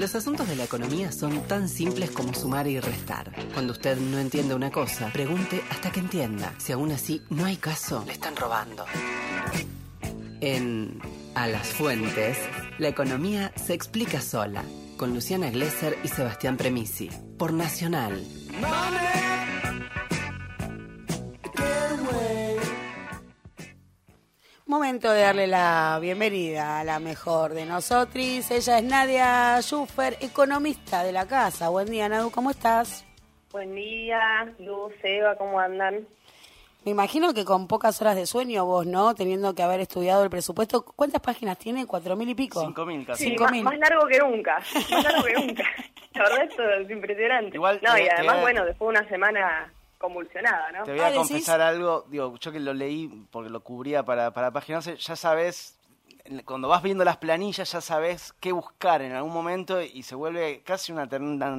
Los asuntos de la economía son tan simples como sumar y restar. Cuando usted no entiende una cosa, pregunte hasta que entienda. Si aún así no hay caso, le están robando. En A las Fuentes, la economía se explica sola, con Luciana Glesser y Sebastián Premisi, por Nacional. Momento de darle la bienvenida a la mejor de nosotros. Ella es Nadia Schuffer, economista de la casa. Buen día, Nadu, ¿cómo estás? Buen día, Luz, Eva, ¿cómo andan? Me imagino que con pocas horas de sueño vos, ¿no? Teniendo que haber estudiado el presupuesto. ¿Cuántas páginas tiene? ¿Cuatro mil y pico? Cinco mil casi. Sí, Cinco más, mil. más largo que nunca, más largo que nunca. La verdad esto es impresionante. Igual no, y además, bueno, después de una semana convulsionada, ¿no? Te voy Ah, a ¿decís? confesar algo, digo, yo que lo leí porque lo cubría para, para Página 11, ya sabes, cuando vas viendo las planillas ya sabes qué buscar en algún momento y se vuelve casi una,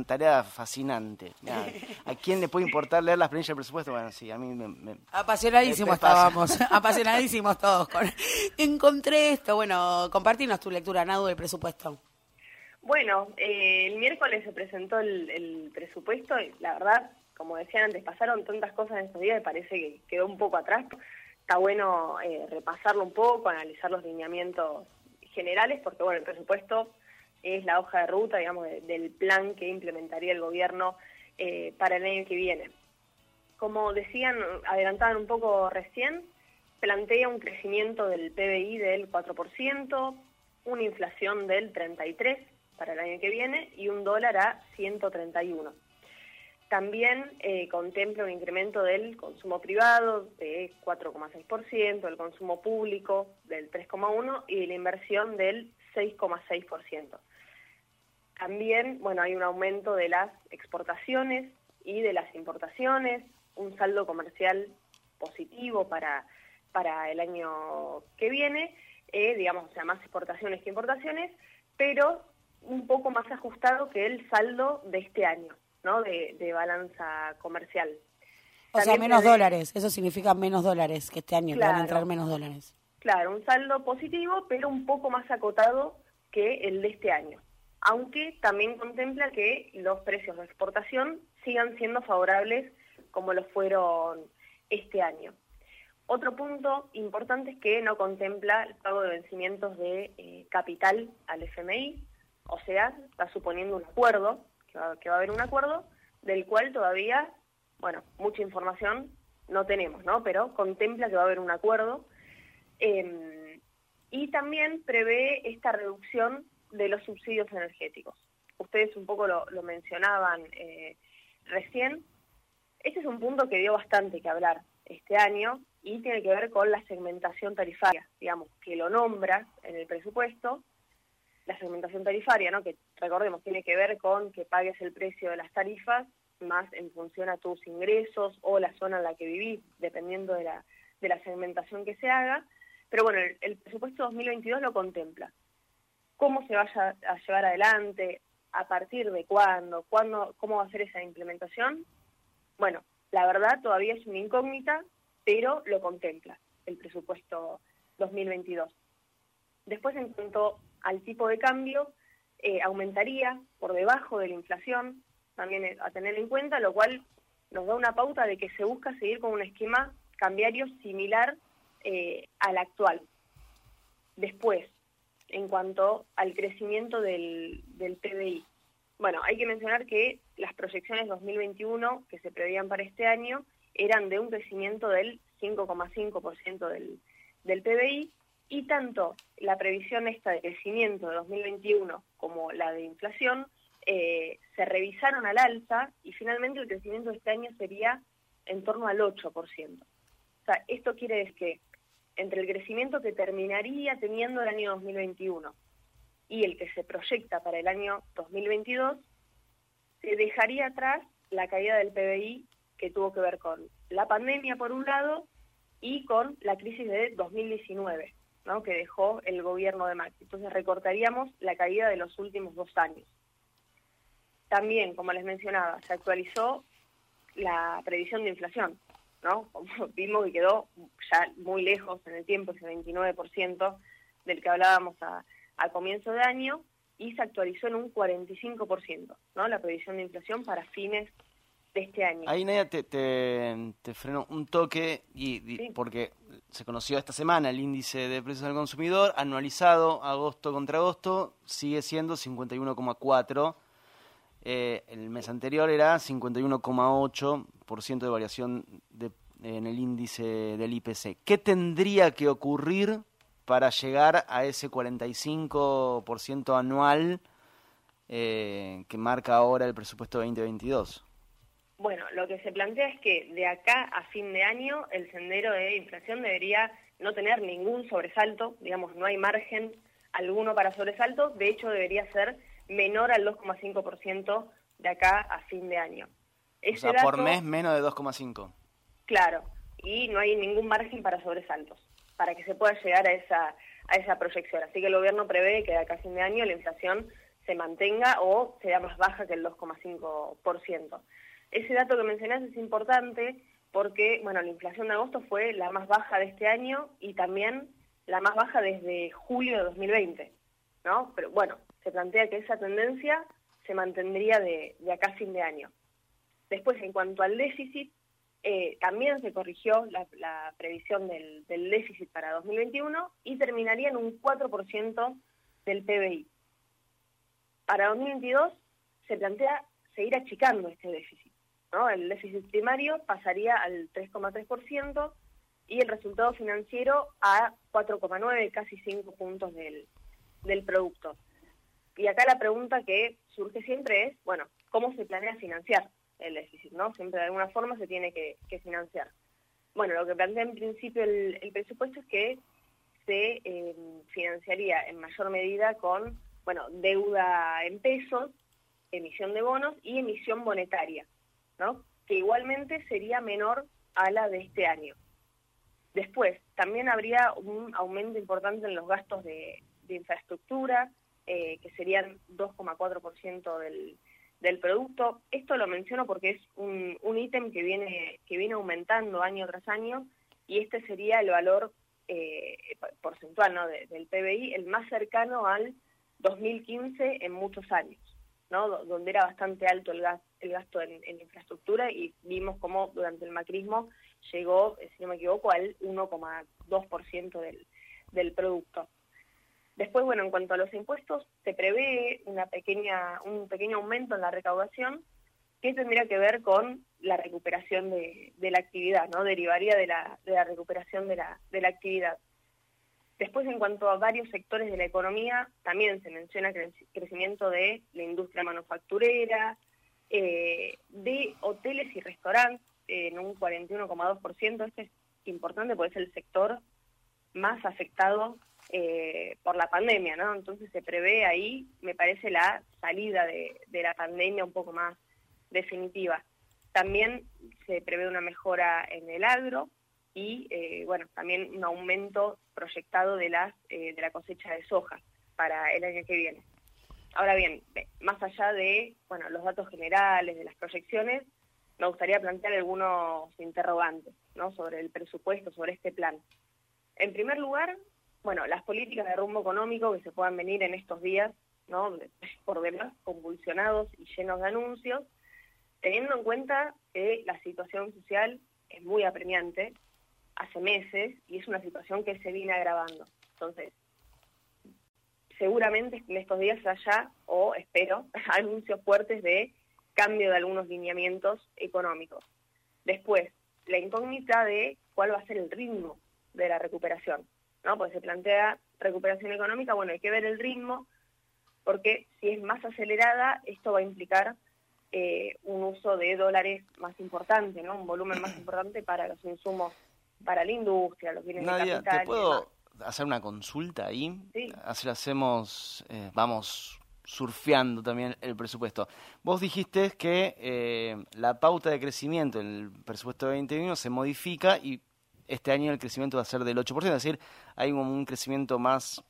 tarea fascinante. ¿A quién le puede importar leer las planillas del presupuesto? Bueno, sí, a mí me... me- Apasionadísimos estábamos, apasionadísimos todos. con- Encontré esto, bueno, compartinos tu lectura, Nadu, del presupuesto. Bueno, eh, el miércoles se presentó el, el presupuesto y la verdad, como decían antes, pasaron tantas cosas en estos días que parece que quedó un poco atrás. Está bueno eh, repasarlo un poco, analizar los lineamientos generales, porque bueno, el presupuesto es la hoja de ruta, digamos, de- del plan que implementaría el gobierno eh, para el año que viene. Como decían, adelantaban un poco recién, plantea un crecimiento del PBI del 4%, una inflación del 33% para el año que viene y un dólar a 131. También eh, contempla un incremento del consumo privado de 4,6%, del consumo público del 3,1% y la inversión del 6,6%. También, bueno, hay un aumento de las exportaciones y de las importaciones, un saldo comercial positivo para, para el año que viene, eh, digamos, o sea, más exportaciones que importaciones, pero un poco más ajustado que el saldo de este año, ¿no? De, de balanza comercial. O sea, menos prevé- dólares, eso significa menos dólares que este año, que van a Claro. entrar menos dólares. Claro, un saldo positivo, pero un poco más acotado que el de este año. Aunque también contempla que los precios de exportación sigan siendo favorables como lo fueron este año. Otro punto importante es que no contempla el pago de vencimientos de eh, capital al FMI, o sea, está suponiendo un acuerdo, que va, que va a haber un acuerdo, del cual todavía, bueno, mucha información no tenemos, ¿no? Pero contempla que va a haber un acuerdo eh, y también prevé esta reducción de los subsidios energéticos. Ustedes un poco lo, lo mencionaban eh, recién. Este es un punto que dio bastante que hablar este año y tiene que ver con la segmentación tarifaria, digamos, que lo nombra en el presupuesto, la segmentación tarifaria, ¿no? que recordemos tiene que ver con que pagues el precio de las tarifas más en función a tus ingresos o la zona en la que vivís, dependiendo de la, de la segmentación que se haga. Pero bueno, el, el presupuesto 2022 lo contempla. ¿Cómo se vaya a llevar adelante? ¿A partir de cuándo? ¿Cuándo? ¿Cómo va a ser esa implementación? Bueno, la verdad todavía es una incógnita, pero lo contempla el presupuesto 2022. Después, en cuanto al tipo de cambio, eh, aumentaría por debajo de la inflación, también es a tener en cuenta, lo cual nos da una pauta de que se busca seguir con un esquema cambiario similar eh, al actual. Después, en cuanto al crecimiento del, del PBI. Bueno, hay que mencionar que las proyecciones 2021 que se preveían para este año eran de un crecimiento del 5,5% del, del PBI y tanto la previsión esta de crecimiento de 2021 como la de inflación eh, se revisaron al alza y finalmente el crecimiento de este año sería en torno al 8%. O sea, esto quiere decir que entre el crecimiento que terminaría teniendo el año 2021 y el que se proyecta para el año 2022, se dejaría atrás la caída del PBI que tuvo que ver con la pandemia por un lado y con la crisis de 2019, ¿no? que dejó el gobierno de Macri. Entonces recortaríamos la caída de los últimos dos años. También, como les mencionaba, se actualizó la previsión de inflación, ¿no? Como vimos que quedó ya muy lejos en el tiempo, ese 29% del que hablábamos a, a comienzo de año, y se actualizó en un 45%, ¿no? La previsión de inflación para fines de este año. Ahí, Nadia, te, te, freno un toque, y, porque se conoció esta semana el índice de precios del consumidor, anualizado agosto contra agosto, sigue siendo 51,4%. Eh, el mes anterior era 51,8% de variación en el índice del IPC. ¿Qué tendría que ocurrir para llegar a ese 45% anual eh, que marca ahora el presupuesto 2022? Bueno, lo que se plantea es que de acá a fin de año el sendero de inflación debería no tener ningún sobresalto, digamos, no hay margen alguno para sobresalto, de hecho debería ser menor al 2,5% de acá a fin de año. o sea, por mes menos de 2,5. Claro, y no hay ningún margen para sobresaltos, para que se pueda llegar a esa, a esa proyección. Así que el gobierno prevé que de acá a fin de año la inflación se mantenga o sea más baja que el 2,5%. Ese dato que mencionás es importante porque, bueno, la inflación de agosto fue la más baja de este año y también la más baja desde julio de 2020, ¿no? Pero bueno, se plantea que esa tendencia se mantendría de, acá a fin de año. Después, en cuanto al déficit, eh, también se corrigió la, previsión del, del, déficit para 2021 y terminaría en un 4% del PBI. Para 2022 se plantea seguir achicando este déficit. ¿No? El déficit primario pasaría al 3,3% y el resultado financiero a 4,9, casi 5 puntos del, del producto. Y acá la pregunta que surge siempre es, bueno, ¿cómo se planea financiar el déficit? ¿no? Siempre de alguna forma se tiene que, financiar. Bueno, lo que plantea en principio el, presupuesto es que se eh, financiaría en mayor medida con, bueno, deuda en pesos, emisión de bonos y emisión monetaria, Que igualmente sería menor a la de este año. Después, también habría un aumento importante en los gastos de infraestructura, eh, que serían 2,4% del, del producto. Esto lo menciono porque es un, un ítem que viene, que viene aumentando año tras año y este sería el valor eh, porcentual ¿no? del PBI, el más cercano al 2015 en muchos años, donde era bastante alto el, gas, el gasto en, infraestructura y vimos cómo durante el macrismo llegó, si no me equivoco, al 1,2% del, producto. Después, bueno, en cuanto a los impuestos, se prevé un pequeño aumento en la recaudación que tendría que ver con la recuperación de, la actividad, ¿no? Derivaría de la, recuperación de la actividad. Después, en cuanto a varios sectores de la economía, también se menciona crecimiento de la industria manufacturera, eh, de hoteles y restaurantes en un 41,2%. Esto es importante porque es el sector más afectado eh, por la pandemia, ¿no? Entonces se prevé ahí, me parece, la salida de, la pandemia un poco más definitiva. También se prevé una mejora en el agro y, eh, bueno, también un aumento proyectado de, las, eh, de la cosecha de soja para el año que viene. Ahora bien, más allá de, bueno, los datos generales, de las proyecciones, me gustaría plantear algunos interrogantes, ¿no? Sobre el presupuesto, sobre este plan. En primer lugar, bueno, las políticas de rumbo económico que se puedan venir en estos días, ¿no? Por demás, convulsionados y llenos de anuncios, teniendo en cuenta que la situación social es muy apremiante hace meses y es una situación que se viene agravando. Entonces, seguramente en estos días haya, o espero, anuncios fuertes de cambio de algunos lineamientos económicos. Después, la incógnita de cuál va a ser el ritmo de la recuperación. ¿no? Pues se plantea recuperación económica, bueno, hay que ver el ritmo, porque si es más acelerada, esto va a implicar eh, un uso de dólares más importante, ¿no? Un volumen más importante para los insumos para la industria, los bienes de capital. ¿te puedo hacer una consulta ahí? Sí. Así lo hacemos, eh, vamos surfeando también el presupuesto. Vos dijiste que eh, la pauta de crecimiento en el presupuesto de 2021 se modifica y este año el crecimiento va a ser del 8%, es decir, hay un crecimiento más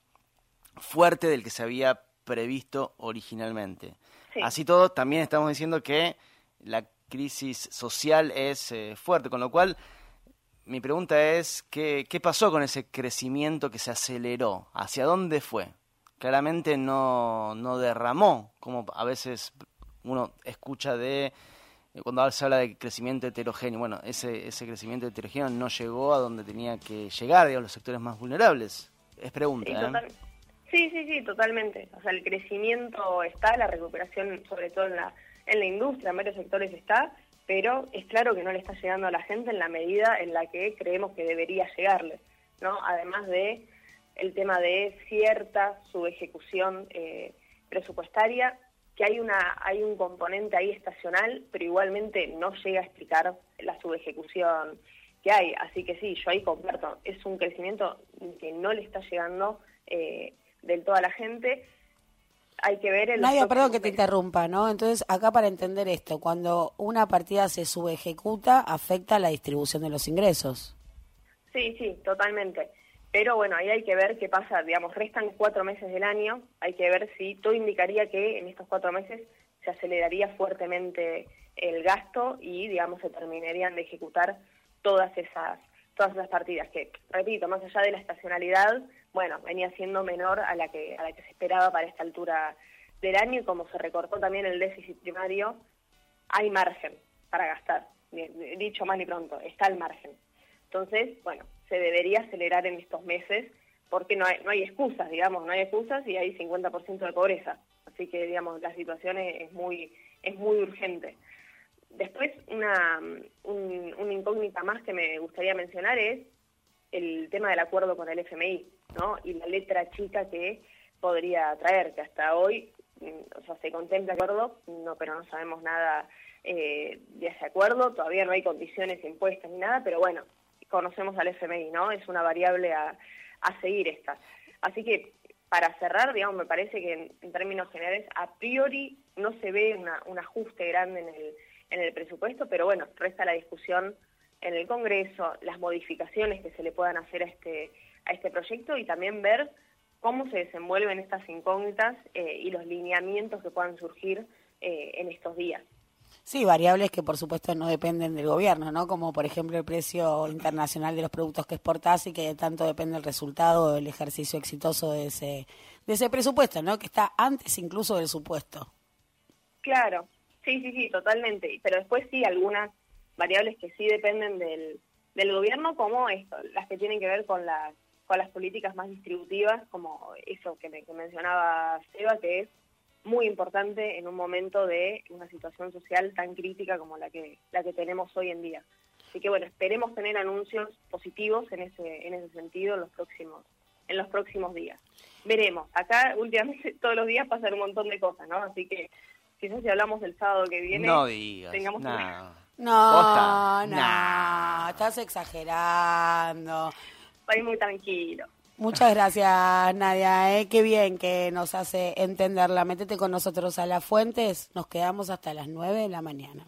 fuerte del que se había previsto originalmente. Así todo, también estamos diciendo que la crisis social es eh, fuerte, con lo cual mi pregunta es, ¿qué, ¿qué pasó con ese crecimiento que se aceleró? ¿Hacia dónde fue? claramente no, no derramó, como a veces uno escucha de cuando se habla de crecimiento heterogéneo, bueno, ese, ese crecimiento heterogéneo no llegó a donde tenía que llegar, digamos, los sectores más vulnerables. Es pregunta, ¿eh? Sí, sí, sí, totalmente. O sea, el crecimiento está, la recuperación, sobre todo en la, en la industria, en varios sectores está, pero es claro que no le está llegando a la gente en la medida en la que creemos que debería llegarle, ¿no? Además de el tema de cierta subejecución eh, presupuestaria, que hay una hay un componente ahí estacional, pero igualmente no llega a explicar la subejecución que hay. Así que sí, yo ahí comparto, es un crecimiento que no le está llegando eh, del toda la gente. Hay que ver el... Nadia, perdón que te interrumpa, ¿no? Entonces, acá para entender esto, cuando una partida se subejecuta, afecta la distribución de los ingresos. Sí, sí, totalmente. Pero bueno, ahí hay que ver qué pasa, digamos, restan cuatro meses del año, hay que ver si todo indicaría que en estos cuatro meses se aceleraría fuertemente el gasto y, digamos, se terminarían de ejecutar todas esas todas esas partidas que, repito, más allá de la estacionalidad, bueno, venía siendo menor a la que a la que se esperaba para esta altura del año y como se recortó también el déficit primario, hay margen para gastar. Dicho más ni pronto, está el margen. Entonces, bueno, se debería acelerar en estos meses porque no hay, no hay excusas, digamos, no hay excusas y hay 50% de pobreza. Así que, digamos, la situación es, muy, es muy urgente. Después, una, una incógnita más que me gustaría mencionar es el tema del acuerdo con el FMI, ¿no? Y la letra chica que podría traer, que hasta hoy, mm, o sea, se contempla acuerdo, no, pero no sabemos nada eh, de ese acuerdo, todavía no hay condiciones impuestas ni nada, pero bueno, conocemos al FMI, ¿no? Es una variable a, a seguir esta. Así que, para cerrar, digamos, me parece que en, términos generales, a priori no se ve una, un ajuste grande en el, en el presupuesto, pero bueno, resta la discusión en el Congreso, las modificaciones que se le puedan hacer a este, a este proyecto y también ver cómo se desenvuelven estas incógnitas eh, y los lineamientos que puedan surgir eh, en estos días. Sí, variables que por supuesto no dependen del gobierno, ¿no? Como por ejemplo el precio internacional de los productos que exportás y que tanto depende el resultado del ejercicio exitoso de ese, de ese presupuesto, ¿no? Que está antes incluso del supuesto. Claro, sí, sí, sí, totalmente. Pero después sí, algunas variables que sí dependen del, del gobierno, como esto, las que tienen que ver con las, con las políticas más distributivas, como eso que, me, que mencionaba Seba, que es muy importante en un momento de una situación social tan crítica como la que, la que tenemos hoy en día. Así que bueno, esperemos tener anuncios positivos en ese, en ese sentido en los próximos, en los próximos días. Veremos. Acá últimamente todos los días pasan un montón de cosas, ¿no? Así que quizás si hablamos del sábado que viene, no digas, tengamos no, no, estás exagerando. Estoy muy tranquilo. Muchas gracias, Nadia. ¿eh? Qué bien que nos hace entenderla. Métete con nosotros a las fuentes. Nos quedamos hasta las 9 de la mañana.